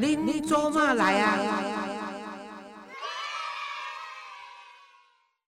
您做嘛来啊？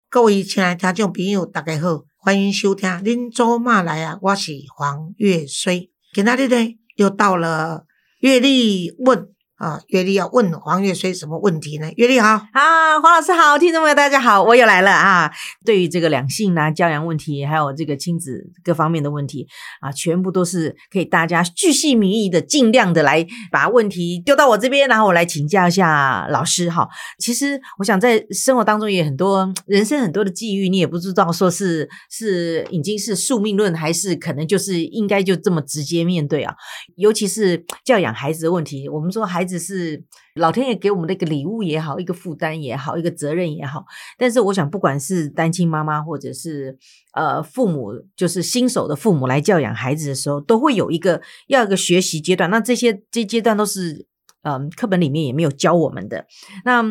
各位亲爱的听众朋友，大家好，欢迎收听《您做嘛来啊》，我是黄月水。今仔日呢，又到了月历问。啊，月丽要问黄月水什么问题呢？月丽好，啊，黄老师好，听众朋友大家好，我又来了啊。对于这个两性啊、教养问题，还有这个亲子各方面的问题啊，全部都是可以大家巨细靡遗的，尽量的来把问题丢到我这边，然后我来请教一下老师哈。其实我想在生活当中也很多人生很多的际遇，你也不知道说是是已经是宿命论，还是可能就是应该就这么直接面对啊。尤其是教养孩子的问题，我们说孩子。只是老天爷给我们的一个礼物也好，一个负担也好，一个责任也好。但是我想，不管是单亲妈妈，或者是呃父母，就是新手的父母来教养孩子的时候，都会有一个要一个学习阶段。那这些这阶段都是嗯课本里面也没有教我们的。那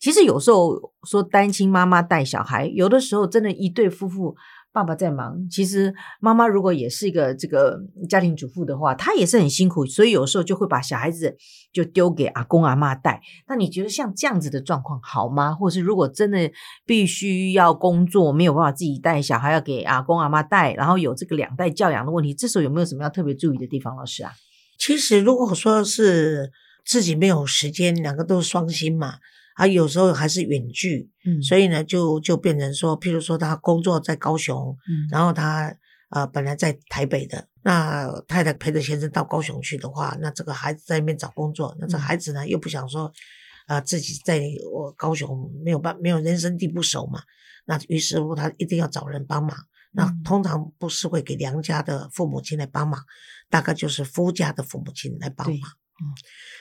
其实有时候说单亲妈妈带小孩，有的时候真的一对夫妇。爸爸在忙，其实妈妈如果也是一个这个家庭主妇的话，她也是很辛苦，所以有时候就会把小孩子就丢给阿公阿妈带。那你觉得像这样子的状况好吗？或者是如果真的必须要工作，没有办法自己带小孩，要给阿公阿妈带，然后有这个两代教养的问题，这时候有没有什么要特别注意的地方，老师啊？其实如果说是自己没有时间，两个都是双薪嘛。啊，有时候还是远距，嗯，所以呢，就就变成说，譬如说他工作在高雄，嗯，然后他呃本来在台北的，那太太陪着先生到高雄去的话，那这个孩子在那边找工作，那这孩子呢又不想说，啊自己在我高雄没有办没有人生地不熟嘛，那于是乎他一定要找人帮忙，那通常不是会给娘家的父母亲来帮忙，大概就是夫家的父母亲来帮忙。嗯，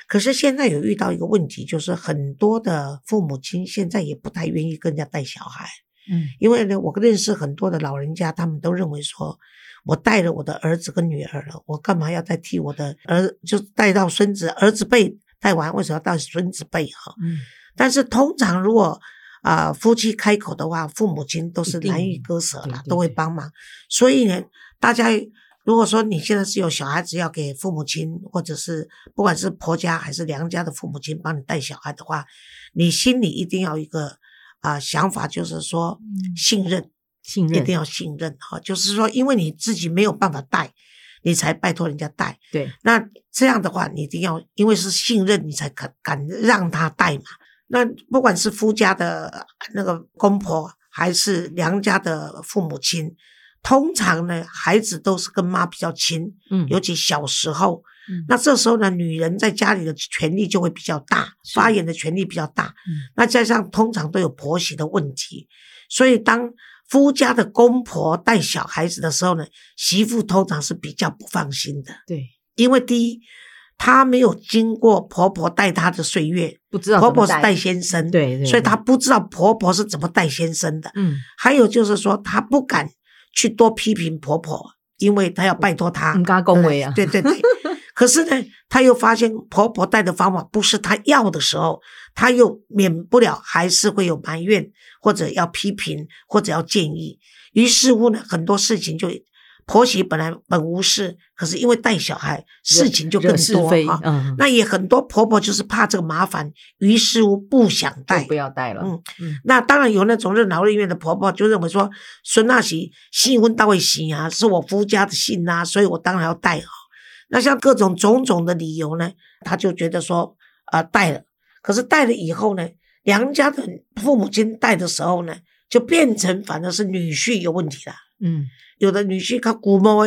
可是现在有遇到一个问题，就是很多的父母亲现在也不太愿意跟人家带小孩，嗯，因为呢，我认识很多的老人家，他们都认为说，我带了我的儿子跟女儿了，我干嘛要再替我的儿就带到孙子儿子辈带完，为什么要到孙子辈哈？嗯，但是通常如果啊夫妻开口的话，父母亲都是难以割舍了，都会帮忙，所以呢，大家。如果说你现在是有小孩子要给父母亲，或者是不管是婆家还是娘家的父母亲帮你带小孩的话，你心里一定要一个啊想法，就是说信任，信任一定要信任哈。就是说，因为你自己没有办法带，你才拜托人家带。对，那这样的话，你一定要因为是信任，你才敢敢让他带嘛。那不管是夫家的那个公婆，还是娘家的父母亲。通常呢，孩子都是跟妈比较亲，嗯，尤其小时候，嗯，那这时候呢，女人在家里的权力就会比较大，发言的权力比较大，嗯，那加上通常都有婆媳的问题，所以当夫家的公婆带小孩子的时候呢，媳妇通常是比较不放心的，对，因为第一，她没有经过婆婆带她的岁月，不知道婆婆是带先生，对，所以她不知道婆婆是怎么带先生的，嗯，还有就是说她不敢。去多批评婆婆，因为她要拜托她，很加恭维啊。对对对，可是呢，她又发现婆婆带的方法不是她要的时候，她又免不了还是会有埋怨，或者要批评，或者要建议。于是乎呢，很多事情就。婆媳本来本无事，可是因为带小孩，事情就更多哈。嗯，那也很多婆婆就是怕这个麻烦，于是乎不想带，不要带了。嗯嗯，那当然有那种任劳任怨的婆婆，就认为说孙那喜新婚到位喜啊，是我夫家的信啊，所以我当然要带啊。那像各种种种的理由呢，她就觉得说啊带了，可是带了以后呢，娘家的父母亲带的时候呢，就变成反正是女婿有问题了。嗯。有的女婿他古摸，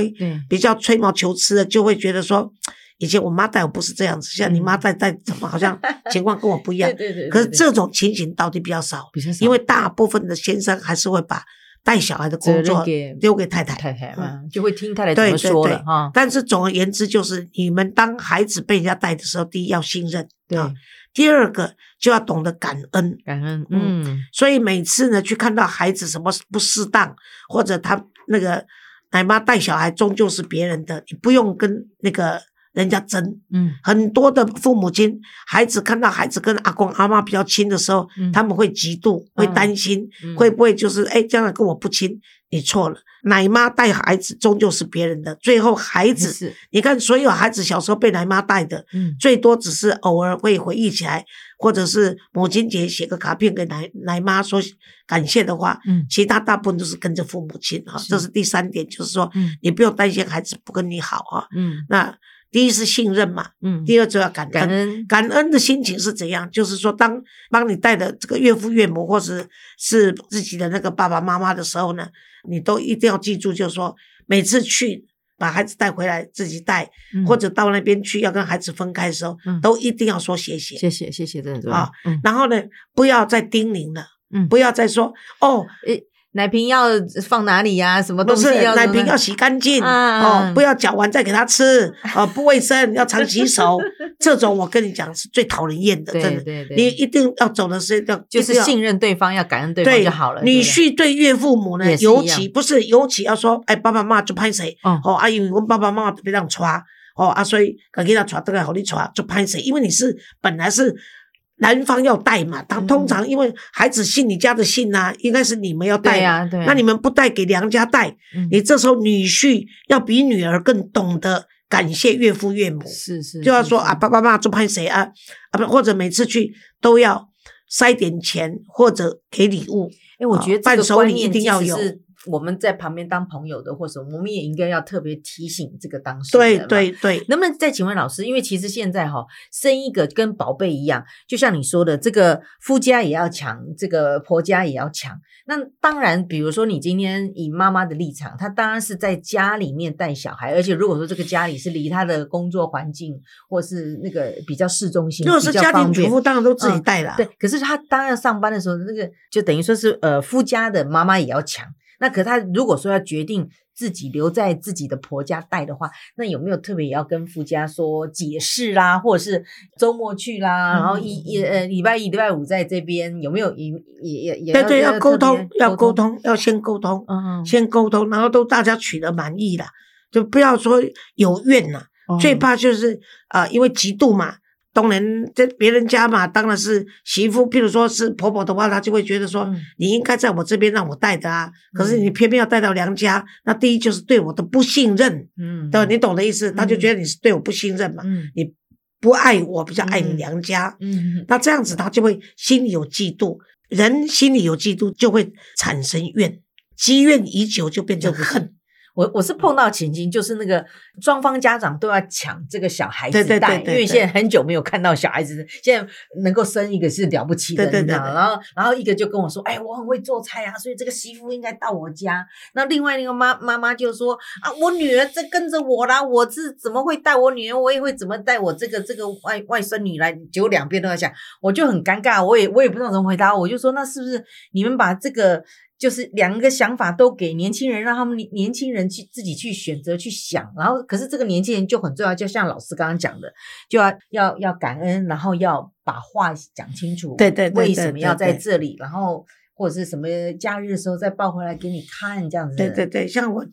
比较吹毛求疵的，就会觉得说，以前我妈带我不是这样子，像你妈带带怎么好像情况跟我不一样。对对对。可是这种情形到底比较少，比较少，因为大部分的先生还是会把带小孩的工作丢给太太，太太嘛，就会听太太怎么说。但是总而言之，就是你们当孩子被人家带的时候，第一要信任，对。第二个就要懂得感恩，感恩，嗯。所以每次呢，去看到孩子什么不适当，或者他。那个奶妈带小孩终究是别人的，你不用跟那个人家争。嗯很多的父母亲，孩子看到孩子跟阿公阿妈比较亲的时候，嗯他们会嫉妒，会担心，嗯会不会就是哎，将来跟我不亲？你错了，奶妈带孩子终究是别人的，最后孩子，是你看所有孩子小时候被奶妈带的，嗯最多只是偶尔会回忆起来，或者是母亲节写个卡片给奶奶妈说感谢的话，嗯其他大部分都是跟着父母亲啊。是这是第三点，就是说嗯你不用担心孩子不跟你好啊。嗯那第一是信任嘛，嗯，第二就要感恩。感恩。感恩的心情是怎样？就是说，当帮你带的这个岳父岳母，或者是自己的那个爸爸妈妈的时候呢，你都一定要记住，就是说，每次去把孩子带回来自己带，嗯。或者到那边去要跟孩子分开的时候，嗯。都一定要说谢谢。谢谢谢谢，真的。啊嗯。然后呢，不要再叮咛了，嗯。不要再说哦，诶，奶瓶要放哪里呀？什么东西要奶瓶要洗干净啊哦，不要搅完再给他吃哦，不卫生，要常洗手。这种我跟你讲是最讨人厌的，真的。对对，你一定要走的是要就是信任对方，要感恩对方就好了。女婿对岳父母呢尤其不是尤其要说，哎，爸爸妈妈就拍谁哦阿，啊，因为我爸爸妈妈别让抓哦啊，所以赶紧让抓这个好你抓就拍谁，因为你是本来是男方要带嘛，他嗯。通常因为孩子信你家的信呐，应该是你们要带嘛，对呀对呀，那你们不带给娘家带，嗯。你这时候女婿要比女儿更懂得感谢岳父岳母，是是就要说啊，爸爸妈妈就派谁啊啊不，或者每次去都要塞点钱或者给礼物。哎，我啊觉得伴手礼一定要有。是我们在旁边当朋友的，或什么，我们也应该要特别提醒这个当事人对。对对，能不能再请问老师？因为其实现在哈、生一个跟宝贝一样，就像你说的，这个夫家也要强，这个婆家也要强。那当然，比如说你今天以妈妈的立场，她当然是在家里面带小孩，而且如果说这个家里是离她的工作环境或是那个比较市中心，如果是家庭主妇，当然都自己带啦。对，可是她当然上班的时候，那个就等于说是呃，夫家的妈妈也要强。那可他如果说要决定自己留在自己的婆家带的话，那有没有特别也要跟夫家说解释啦，或者是周末去啦，然后一呃礼拜一、礼拜五在这边有没有也也也也对对，要沟通要沟，通，要先沟通，先沟通，然后都大家取得满意了，就不要说有怨呐。哦最怕就是啊、呃因为嫉妒嘛。当然，在别人家嘛，当然是媳妇。譬如说是婆婆的话，她就会觉得说，嗯你应该在我这边让我带的啊。可是嗯你偏偏要带到娘家，那第一就是对我的不信任，嗯对吧？你懂的意思？他就嗯觉得你是对我不信任嘛，嗯你不爱我，比较爱你嗯娘家。嗯那这样子他就会心里有嫉妒，人心里有嫉妒就会产生怨，积怨已久就变成恨。我我是碰到情形，就是那个双方家长都要抢这个小孩子对对对带，因为现在很久没有看到小孩子，现在能够生一个是了不起的，对对你知道然后然后一个就跟我说，哎，我很会做菜啊，所以这个媳妇应该到我家。那另外那个妈妈妈就说啊，我女儿在跟着我啦，我是怎么会带我女儿，我也会怎么带我这个这个外外孙女来，结果两边都在想，我就很尴尬，我也我也不知道怎么回答，我就说那是不是你们把这个就是两个想法都给年轻人，让他们年年轻人去自己去选择去想，然后可是这个年轻人就很重要，就像老师刚刚讲的，就要要要感恩，然后要把话讲清楚，对对对为什么要在这里，然后或者是什么假日的时候再抱回来给你看这样子，对对对，像我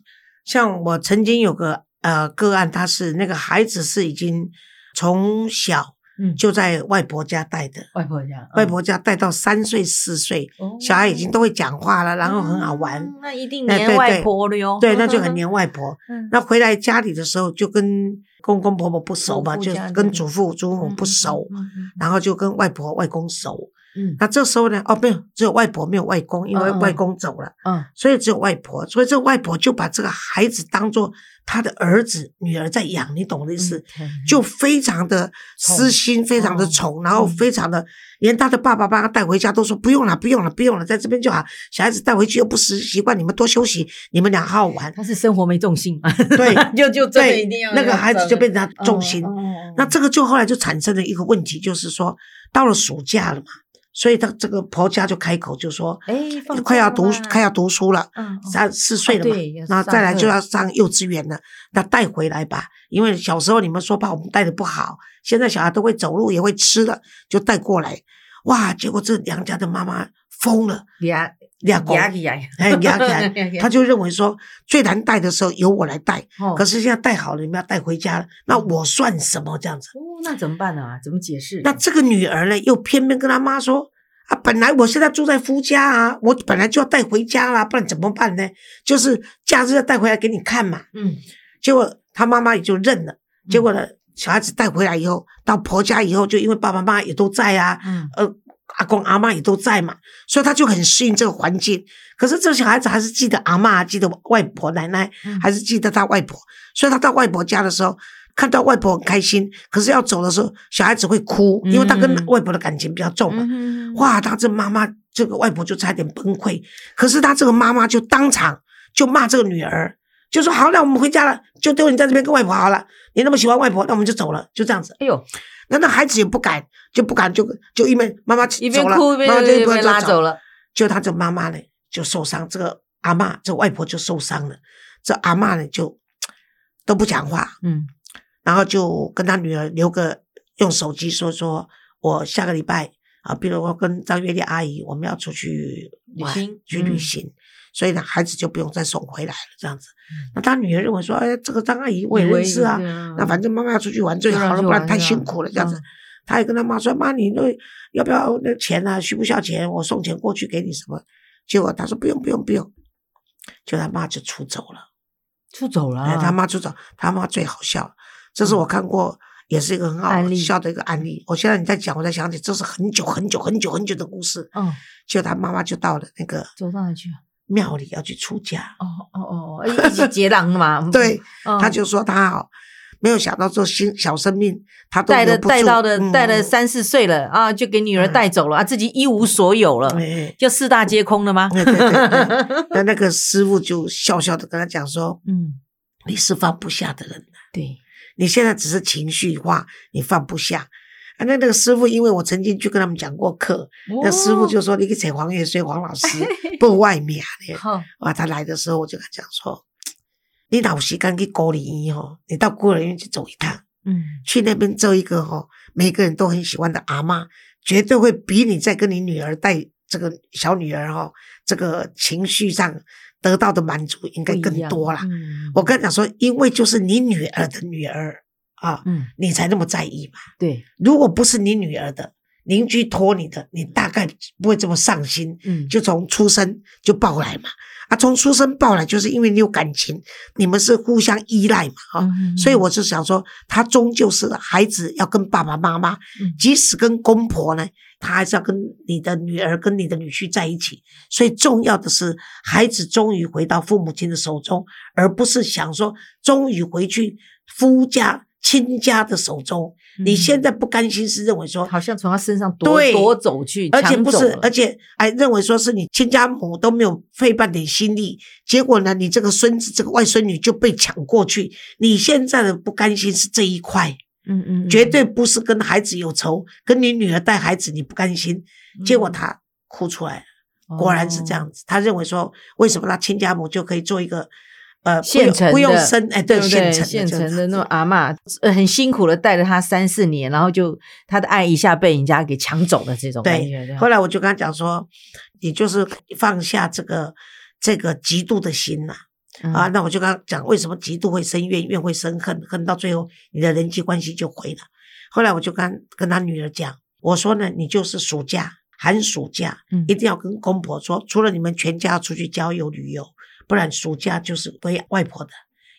像我曾经有个呃个案，他是那个孩子是已经从小嗯，就在外婆家带的，外婆家，外婆家带到三岁四岁，嗯小孩已经都会讲话了，然后很好玩。嗯那一定黏外婆了哟，对，那就很黏外婆。嗯。那回来家里的时候，就跟公公婆婆不熟嘛，就跟祖父祖母嗯不熟，然后就跟外婆外公熟。嗯那这时候呢，哦，没有，只有外婆没有外公，因为外公走了，嗯所以只有外婆。所以这个外婆就把这个孩子当做他的儿子、女儿在养，你懂我的意思？嗯就非常的私心，非常的嗯宠，然后非常的，连他的爸爸把他带回家都说不用了，不用了，不用了，在这边就好。小孩子带回去又不习习惯，你们多休息，你们俩好好玩。他是生活没重心嘛，对 就就对一定要，那个孩子就变成他重心。那这个就后来就产生了一个问题，就是说到了暑假了嘛，所以他这个婆家就开口就说，哎，快要读快要读书了，三四岁了嘛哦对要，那再来就要上幼稚园了，那带回来吧，因为小时候你们说把我们带的不好，现在小孩都会走路也会吃了，就带过来。哇！结果这娘家的妈妈疯了，俩俩狗，压起来，哎 压起来，他就认为说最难带的时候由我来带，可是现在带好了，你们要带回家了，那我算什么这样子？哦，那怎么办呢？怎么解释？那这个女儿呢，又偏偏跟她妈说啊，本来我现在住在夫家啊，我本来就要带回家啦，不然怎么办呢？就是假日要带回来给你看嘛。嗯结果她妈妈也就认了。结果呢，小孩子带回来以后，到婆家以后，就因为爸爸妈妈也都在啊，嗯呃，阿公阿妈也都在嘛，所以他就很适应这个环境。可是这个小孩子还是记得阿妈，记得外婆奶奶，嗯还是记得他外婆，所以他到外婆家的时候，看到外婆很开心。可是要走的时候，小孩子会哭，因为他跟嗯外婆的感情比较重嘛。嗯，哇，他这妈妈这个外婆就差点崩溃。可是他这个妈妈就当场就骂这个女儿，就说：“好，那我们回家了，就丢你在这边跟外婆好了。你那么喜欢外婆，那我们就走了，就这样子。”哎呦，那那孩子也不敢，就不敢，就就因为妈妈一边走了，哭一边妈妈就拉走了，就他这妈妈呢就受伤，这个阿嬷这外婆就受伤了，这阿嬷呢就都不讲话，嗯。然后就跟他女儿留个用手机说说，我下个礼拜啊，比如我跟张月丽阿姨我们要出去玩旅行去旅嗯。行，所以呢孩子就不用再送回来了，这样子。那他女儿认为说，哎，这个张阿姨我也认识啊，那反正妈妈要出去玩最好了，不然太辛苦了这样子嗯。他也跟他妈说：“妈，你那要不要那钱啊？需不需要钱？我送钱过去给你什么？”结果他说：“不用，不用，不用。”就他妈就出走了。出走了哎，啊，他妈出走，他妈最好笑，这是我看过，也是一个很好笑的一个案例。我现在你在讲，我才想起，这是很久很久很久很久的故事。嗯，就他妈妈就到了那个走到哪去啊？庙里要去出家，哦哦哦，一一起结党嘛，对，嗯。他就说他好，没有想到做新小生命，他都带了带到的嗯。带了三四岁了啊，就给女儿带走了啊，自己一无所有了，哎就四大皆空了吗？对对对对，那那个师傅就笑笑的跟他讲说嗯，：“你是放不下的人，对，你现在只是情绪化，你放不下。”啊，那那个师傅，因为我曾经去跟他们讲过课，那师傅就说：“你去请黄月水黄老师不外面的。好，”哇，他来的时候我就跟他讲说：“你哪有时间去孤儿院哦？你到孤儿院去走一趟，嗯去那边做一个哦，每个人都很喜欢的阿妈，绝对会比你在跟你女儿带这个小女儿哦，这个情绪上得到的满足应该更多啦。嗯我跟他讲说，因为就是你女儿的女儿啊，嗯，你才那么在意嘛。对，如果不是你女儿的，邻居托你的，你大概不会这么上心，嗯就从出生就抱来嘛。啊，从出生抱来，就是因为你有感情，你们是互相依赖嘛，啊、嗯所以我就想说，他终究是孩子要跟爸爸妈妈，嗯即使跟公婆呢，他还是要跟你的女儿、跟你的女婿在一起。所以重要的是，孩子终于回到父母亲的手中，而不是想说终于回去夫家、亲家的手中。你现在不甘心，是认为说好像从他身上夺夺走去，而且不是，而且还认为说是你亲家母都没有费半点心力，结果呢，你这个孙子、这个外孙女就被抢过去。你现在的不甘心是这一块，嗯嗯，嗯绝对不是跟孩子有仇，跟你女儿带孩子你不甘心。结果他哭出来了，果然是这。样子。他认为说，为什么他亲家母就可以做一个呃不用现不用生哎对对不对？现成现成的那种阿嬷，呃，很辛苦的带了他三四年，然后就他的爱一下被人家给抢走了，这种感觉。对，后来我就跟他讲说，你就是放下这个这个嫉妒的心呐、嗯啊，，那我就跟他讲，为什么嫉妒会生怨，怨会生恨，恨到最后你的人际关系就毁了。后来我就跟跟他女儿讲，我说呢，你就是暑假寒暑假，嗯一定要跟公婆说，除了你们全家出去郊游旅游，不然暑假就是归外婆的，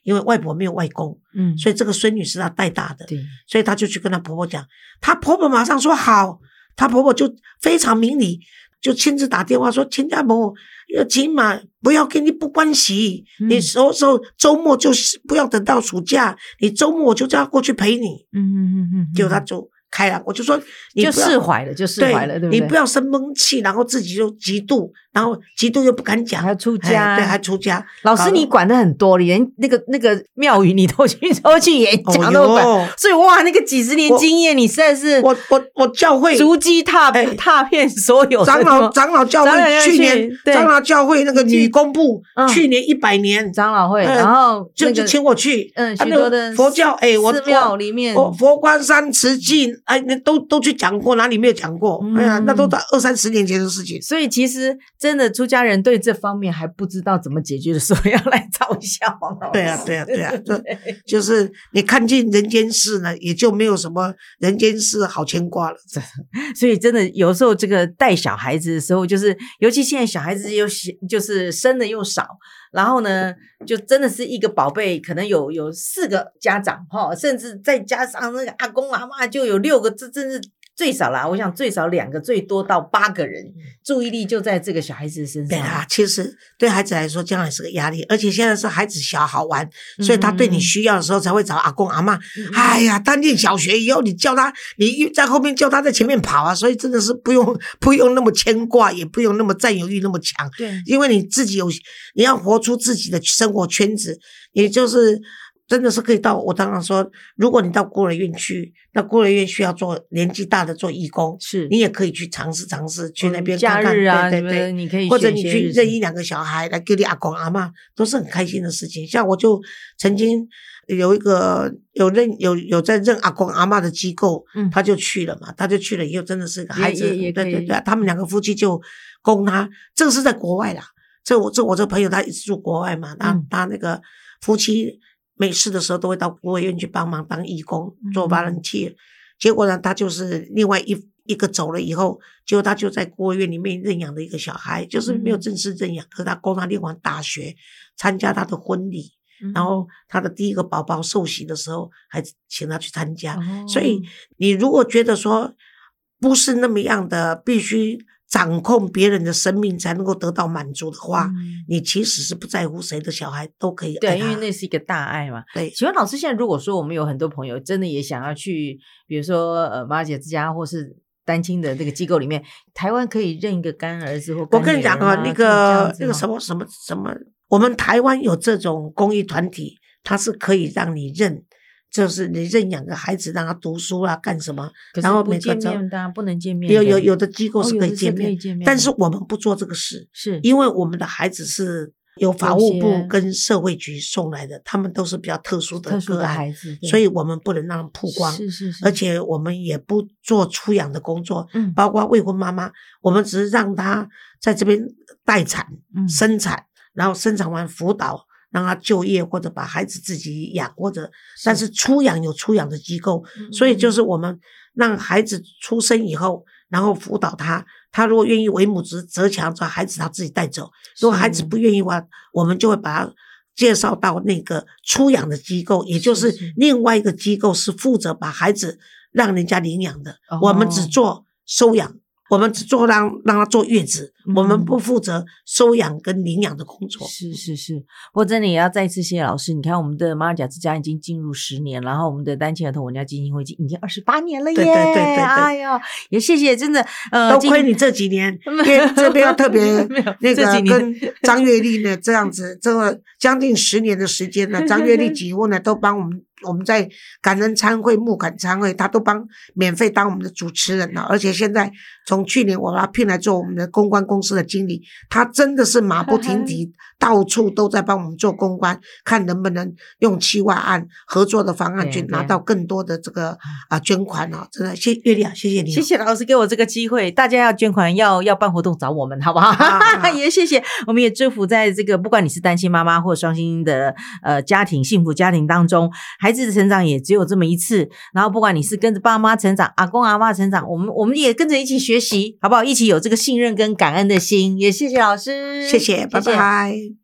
因为外婆没有外公，嗯，所以这个孙女是她带大的。对，所以她就去跟她婆婆讲，她婆婆马上说好，她婆婆就非常明理，就亲自打电话说：“亲家母，要起码不要跟你不关系，嗯你什么时候周末就是不要等到暑假，你周末我就叫她过去陪你。嗯嗯嗯嗯，结果她就开了，我就说你就释怀了，就释怀了，对不对？你不要生闷气，然后自己就嫉妒，然后嫉妒又不敢讲，还要出哎家，对，还出家。老师，你管的很多，连那个那个庙宇你都去 都去演讲哦都管，哟所以哇，那个几十年我经验，你实在是我我我教会足迹踏哎踏遍所有的长老长老教会去年长老教会那个女工部嗯去年一百年，长老会，嗯然后就就请我去，嗯许多的佛教，哎，我寺庙里面我佛光山慈济哎，那都都去讲过，哪里没有讲过？哎呀，那都在二三十年前的事情。所以其实真的出家人对这方面还不知道怎么解决的时候，要来找一下黄老师。对啊，对啊，对啊，就就是你看尽人间事呢，也就没有什么人间事好牵挂了。所以真的有时候这个带小孩子的时候，就是尤其现在小孩子又就是生的又少。然后呢，就真的是一个宝贝，可能有有四个家长哈，甚至再加上那个阿公阿妈，就有六个，这真是。最少啦，我想最少两个，最多到八个人，注意力就在这个小孩子身上。对啊，其实对孩子来说，将来是个压力，而且现在是孩子小好玩，所以他对你需要的时候才会找阿公阿妈。哎呀，他念小学以后，你叫他，你在后面叫他在前面跑啊，所以真的是不用 不用那么牵挂，也不用那么占有欲那么强。对，因为你自己有，你要活出自己的生活圈子，也就是。真的是可以到我刚刚说，如果你到孤儿院去，那孤儿院需要做年纪大的做义工，是。你也可以去尝试尝试去那边看看，对对对，你可以或者你去认一两个小孩来给你阿公阿妈，都是很开心的事情。像我就曾经有一个有认有有在认阿公阿妈的机构，嗯，他就去了嘛，他就去了以后真的是个孩子，对对对，他们两个夫妻就供他，这个是在国外啦，这我这我这朋友他一直住国外嘛，他他那个夫妻。没事的时候都会到孤儿院去帮忙当义工做 volunteer，结果呢，他就是另外一一个走了以后，结果他就在孤儿院里面认养了一个小孩，就是没有正式认养，可是他供他念完大学，参加他的婚礼，然后他的第一个宝宝受洗的时候还请他去参加，所以你如果觉得说不是那么样的必须。掌控别人的生命才能够得到满足的话，你其实是不在乎谁的小孩都可以。对，因为那是一个大爱嘛。对，请问老师，现在如果说我们有很多朋友真的也想要去，比如说呃妈姐之家或是单亲的这个机构里面，台湾可以认一个干儿子或我跟你讲啊，那个那个什么什么什么，我们台湾有这种公益团体，它是可以让你认。就是你认养个孩子，让他读书啊，干什么？然后每个周不能见面。有有有的机构是可以见面，但是我们不做这个事，是因为我们的孩子是由法务部跟社会局送来的，他们都是比较特殊的个孩子，所以我们不能让曝光。是是是，而且我们也不做出养的工作，嗯，包括未婚妈妈，我们只是让她在这边待产、生产，然后生产完辅导。让他就业或者把孩子自己养，或者但是出养有出养的机构，所以就是我们让孩子出生以后，然后辅导他，他如果愿意为母则则强，把孩子他自己带走；如果孩子不愿意话，我们就会把他介绍到那个出养的机构，也就是另外一个机构是负责把孩子让人家领养的，我们只做收养。我们只做让让他坐月子，我们不负责收养跟领养的工作。是是是，不过真的也要再次谢谢老师。你看，我们的马尔甲之家已经进入十年，然后我们的单亲儿童文教基金会已经已经二十八年了耶！对对对对对，哎呦，也谢谢，真的，呃，都亏你这几年，这边要特别那个跟 张月丽呢这样子，这个将近十年的时间呢，张月丽 几乎呢都帮我们。我们在感恩参会、募感参会，他都帮免费当我们的主持人了。而且现在从去年我把他聘来做我们的公关公司的经理，他真的是马不停蹄，到处都在帮我们做公关，看能不能用七万案合作的方案去拿到更多的这个啊捐款啊。真的，谢月丽啊，谢谢你，谢谢老师给我这个机会。大家要捐款、要要办活动找我们，好不好？也谢谢，我们也祝福在这个不管你是单亲妈妈或双薪的呃家庭、幸福家庭当中，孩子的成长也只有这么一次，然后不管你是跟着爸妈成长，阿公阿妈成长，我们我们也跟着一起学习，好不好？一起有这个信任跟感恩的心，也谢谢老师，谢谢，拜拜。